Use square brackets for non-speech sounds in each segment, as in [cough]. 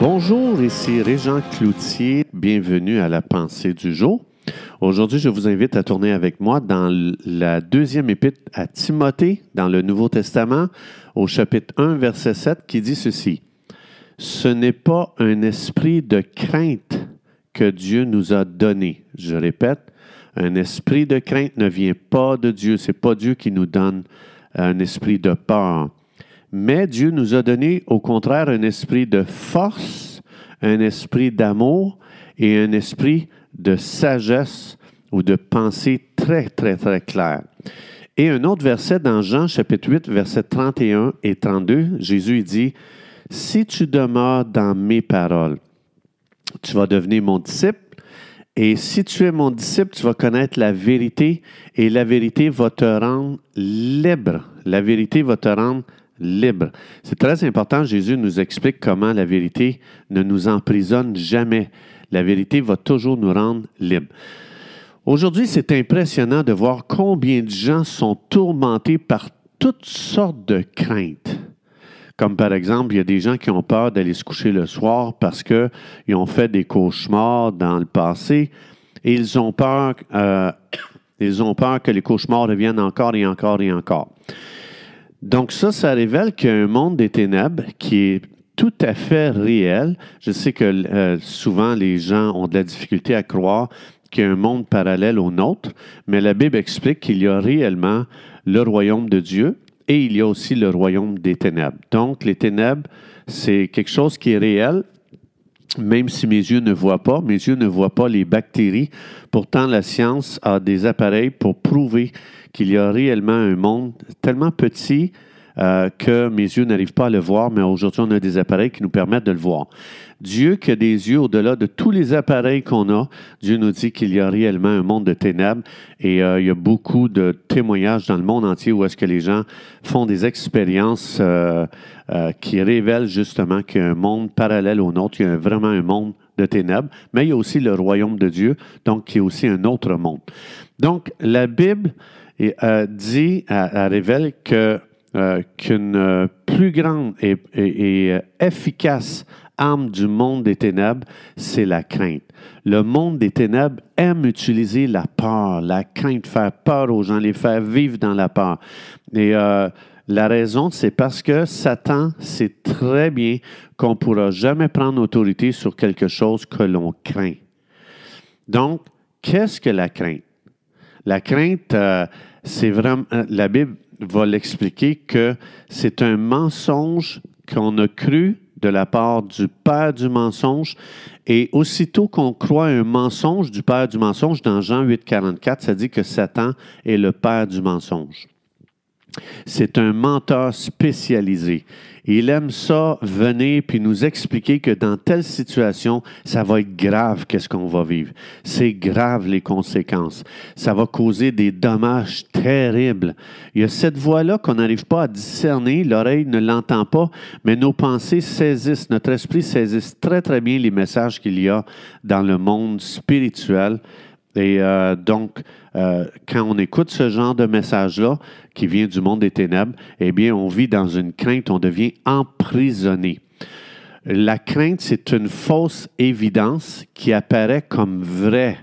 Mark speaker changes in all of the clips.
Speaker 1: Bonjour, ici Régent Cloutier. Bienvenue à la pensée du jour. Aujourd'hui, je vous invite à tourner avec moi dans la deuxième épître à Timothée, dans le Nouveau Testament, au chapitre 1, verset 7, qui dit ceci. Ce n'est pas un esprit de crainte que Dieu nous a donné. Je répète, un esprit de crainte ne vient pas de Dieu. C'est pas Dieu qui nous donne un esprit de peur. Mais Dieu nous a donné au contraire un esprit de force, un esprit d'amour et un esprit de sagesse ou de pensée très, très, très claire. Et un autre verset dans Jean chapitre 8, versets 31 et 32, Jésus dit, Si tu demeures dans mes paroles, tu vas devenir mon disciple. Et si tu es mon disciple, tu vas connaître la vérité et la vérité va te rendre libre. La vérité va te rendre libre. C'est très important. Jésus nous explique comment la vérité ne nous emprisonne jamais. La vérité va toujours nous rendre libres. Aujourd'hui, c'est impressionnant de voir combien de gens sont tourmentés par toutes sortes de craintes. Comme par exemple, il y a des gens qui ont peur d'aller se coucher le soir parce qu'ils ont fait des cauchemars dans le passé et ils ont peur, euh, [coughs] ils ont peur que les cauchemars reviennent encore et encore et encore. Donc ça, ça révèle qu'il y a un monde des ténèbres qui est tout à fait réel. Je sais que euh, souvent les gens ont de la difficulté à croire qu'il y a un monde parallèle au nôtre, mais la Bible explique qu'il y a réellement le royaume de Dieu et il y a aussi le royaume des ténèbres. Donc les ténèbres, c'est quelque chose qui est réel, même si mes yeux ne voient pas, mes yeux ne voient pas les bactéries. Pourtant, la science a des appareils pour prouver qu'il y a réellement un monde tellement petit euh, que mes yeux n'arrivent pas à le voir, mais aujourd'hui, on a des appareils qui nous permettent de le voir. Dieu qui a des yeux au-delà de tous les appareils qu'on a, Dieu nous dit qu'il y a réellement un monde de ténèbres et euh, il y a beaucoup de témoignages dans le monde entier où est-ce que les gens font des expériences euh, qui révèlent justement qu'il y a un monde parallèle au nôtre, il y a vraiment un monde de ténèbres, mais il y a aussi le royaume de Dieu, donc qui est aussi un autre monde. Donc, la Bible dit, elle révèle euh, qu'une euh, plus grande et, euh, efficace arme du monde des ténèbres, c'est la crainte. Le monde des ténèbres aime utiliser la peur, la crainte, faire peur aux gens, les faire vivre dans la peur. Et la raison, c'est parce que Satan sait très bien qu'on ne pourra jamais prendre autorité sur quelque chose que l'on craint. Donc, qu'est-ce que la crainte? La crainte, c'est vraiment, la Bible va l'expliquer que c'est un mensonge qu'on a cru de la part du père du mensonge. Et aussitôt qu'on croit un mensonge du père du mensonge, dans Jean 8, 44, ça dit que Satan est le père du mensonge. C'est un menteur spécialisé. Il aime ça venir puis nous expliquer que dans telle situation, ça va être grave qu'est-ce qu'on va vivre. C'est grave les conséquences. Ça va causer des dommages terribles. Il y a cette voix-là qu'on n'arrive pas à discerner, l'oreille ne l'entend pas, mais nos pensées saisissent, notre esprit saisissent très très bien les messages qu'il y a dans le monde spirituel. Et euh, donc, euh, quand on écoute ce genre de message-là, qui vient du monde des ténèbres, eh bien, on vit dans une crainte, on devient emprisonné. La crainte, c'est une fausse évidence qui apparaît comme vraie.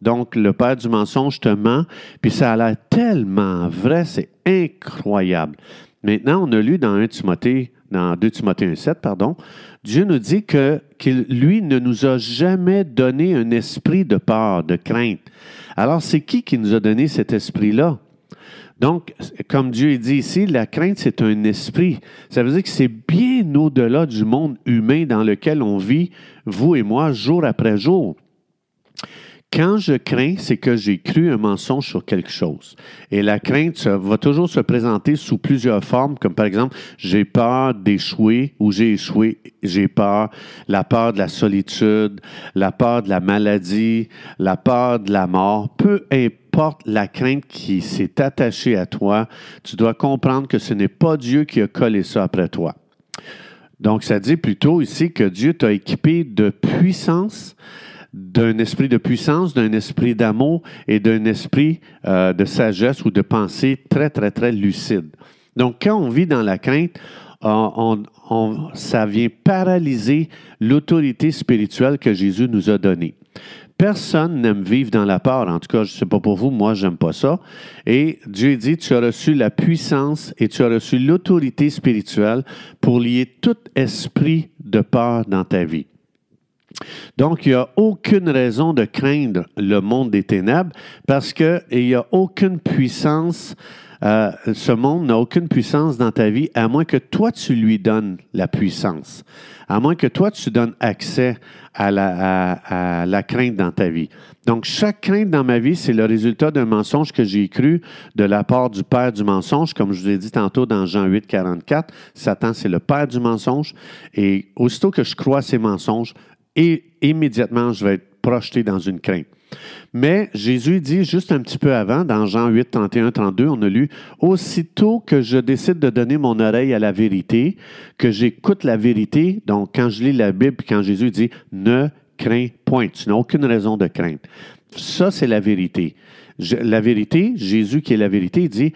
Speaker 1: Donc, le père du mensonge te ment, puis ça a l'air tellement vrai, c'est incroyable. Maintenant, on a lu dans 1 Timothée, dans 2 Timothée 1,7, pardon, Dieu nous dit que, lui, ne nous a jamais donné un esprit de peur, de crainte. Alors, c'est qui qui nous a donné cet esprit-là? Donc, comme Dieu dit ici, la crainte, c'est un esprit. Ça veut dire que c'est bien au-delà du monde humain dans lequel on vit, vous et moi, jour après jour. Quand je crains, c'est que j'ai cru un mensonge sur quelque chose. Et la crainte va toujours se présenter sous plusieurs formes, comme par exemple, j'ai peur d'échouer ou j'ai échoué, j'ai peur, la peur de la solitude, la peur de la maladie, la peur de la mort. Peu importe la crainte qui s'est attachée à toi, tu dois comprendre que ce n'est pas Dieu qui a collé ça après toi. Donc, ça dit plutôt ici que Dieu t'a équipé de puissance, d'un esprit de puissance, d'un esprit d'amour et d'un esprit euh, de sagesse ou de pensée très, très, très lucide. Donc, quand on vit dans la crainte, on, ça vient paralyser l'autorité spirituelle que Jésus nous a donnée. Personne n'aime vivre dans la peur. En tout cas, je ne sais pas pour vous, moi, j'aime pas ça. Et Dieu dit, tu as reçu la puissance et tu as reçu l'autorité spirituelle pour lier tout esprit de peur dans ta vie. Donc, il n'y a aucune raison de craindre le monde des ténèbres parce qu'il n'y a aucune puissance euh, ce monde n'a aucune puissance dans ta vie à moins que toi, tu lui donnes la puissance, à moins que toi, tu donnes accès à la, crainte dans ta vie. Donc, chaque crainte dans ma vie, c'est le résultat d'un mensonge que j'ai cru de la part du père du mensonge, comme je vous ai dit tantôt dans Jean 8, 44. Satan, c'est le père du mensonge. Et aussitôt que je crois ces mensonges, et immédiatement, je vais être projeté dans une crainte. Mais Jésus dit juste un petit peu avant, dans Jean 8, 31, 32, on a lu Aussitôt que je décide de donner mon oreille à la vérité, que j'écoute la vérité, donc quand je lis la Bible, quand Jésus dit Ne crains point, tu n'as aucune raison de craindre. Ça, c'est la vérité. la vérité, Jésus qui est la vérité, dit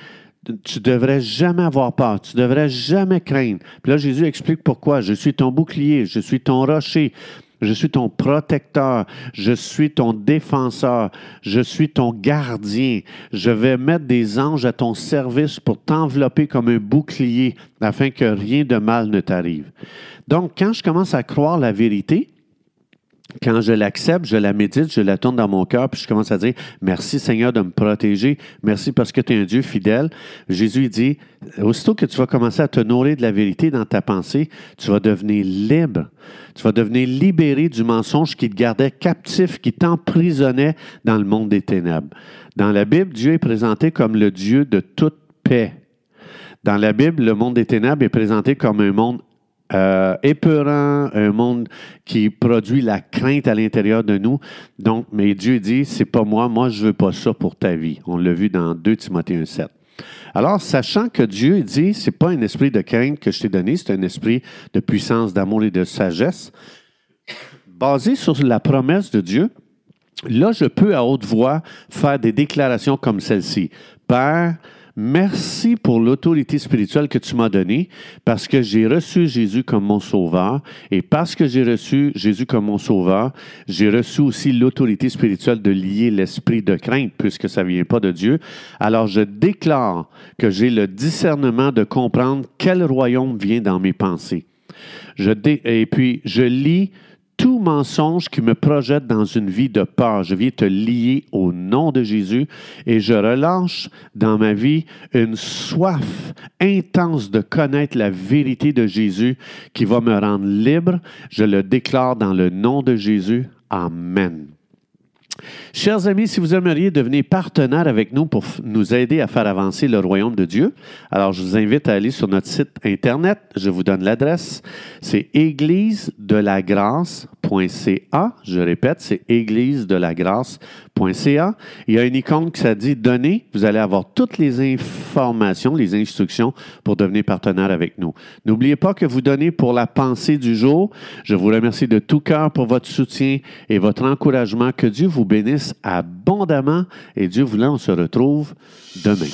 Speaker 1: tu devrais jamais avoir peur, tu devrais jamais craindre. Puis là, Jésus explique pourquoi. Je suis ton bouclier, je suis ton rocher, je suis ton protecteur, je suis ton défenseur, je suis ton gardien. Je vais mettre des anges à ton service pour t'envelopper comme un bouclier afin que rien de mal ne t'arrive. Donc, quand je commence à croire la vérité, quand je l'accepte, je la médite, je la tourne dans mon cœur, puis je commence à dire Merci Seigneur de me protéger, merci parce que tu es un Dieu fidèle. Jésus dit Aussitôt que tu vas commencer à te nourrir de la vérité dans ta pensée, tu vas devenir libre. Tu vas devenir libéré du mensonge qui te gardait captif, qui t'emprisonnait dans le monde des ténèbres. Dans la Bible, Dieu est présenté comme le Dieu de toute paix. Dans la Bible, le monde des ténèbres est présenté comme un monde euh, épeurant, un monde qui produit la crainte à l'intérieur de nous. Donc, mais Dieu dit, c'est pas moi, moi je veux pas ça pour ta vie. On l'a vu dans 2 Timothée 1,7. Alors, sachant que Dieu dit, c'est pas un esprit de crainte que je t'ai donné, c'est un esprit de puissance, d'amour et de sagesse, basé sur la promesse de Dieu, là, je peux à haute voix faire des déclarations comme celle-ci. Père, Merci pour l'autorité spirituelle que tu m'as donnée parce que j'ai reçu Jésus comme mon sauveur et parce que j'ai reçu Jésus comme mon sauveur, j'ai reçu aussi l'autorité spirituelle de lier l'esprit de crainte puisque ça vient pas de Dieu. Alors je déclare que j'ai le discernement de comprendre quel royaume vient dans mes pensées. Je et puis je lis tout mensonge qui me projette dans une vie de peur. Je viens te lier au nom de Jésus et je relâche dans ma vie une soif intense de connaître la vérité de Jésus qui va me rendre libre. Je le déclare dans le nom de Jésus. Amen. Chers amis, si vous aimeriez devenir partenaire avec nous pour nous aider à faire avancer le royaume de Dieu, alors je vous invite à aller sur notre site Internet. Je vous donne l'adresse. C'est église de la grâce.ca. Je répète, c'est église de la grâce.ca. Il y a une icône qui ça dit donner. Vous allez avoir toutes les informations, les instructions pour devenir partenaire avec nous. N'oubliez pas que vous donnez pour la pensée du jour. Je vous remercie de tout cœur pour votre soutien et votre encouragement. Que Dieu vous bénisse abondamment et Dieu voulant, on se retrouve demain.